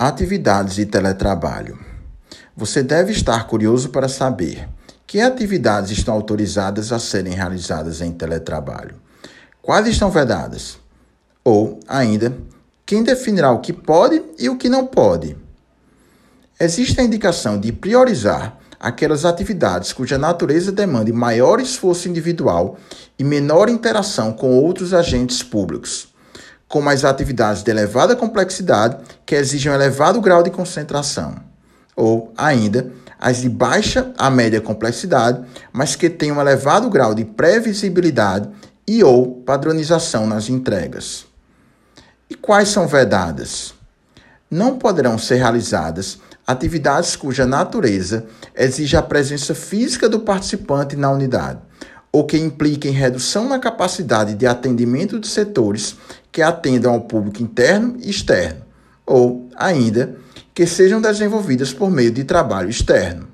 Atividades de teletrabalho. Você deve estar curioso para saber que atividades estão autorizadas a serem realizadas em teletrabalho, quais estão vedadas, ou, ainda, quem definirá o que pode e o que não pode. Existe a indicação de priorizar aquelas atividades cuja natureza demande maior esforço individual e menor interação com outros agentes públicos como as atividades de elevada complexidade que exigem um elevado grau de concentração, ou ainda as de baixa a média complexidade, mas que têm um elevado grau de previsibilidade e ou padronização nas entregas. E quais são vedadas? Não poderão ser realizadas atividades cuja natureza exige a presença física do participante na unidade, ou que impliquem redução na capacidade de atendimento de setores que atendam ao público interno e externo, ou, ainda, que sejam desenvolvidas por meio de trabalho externo.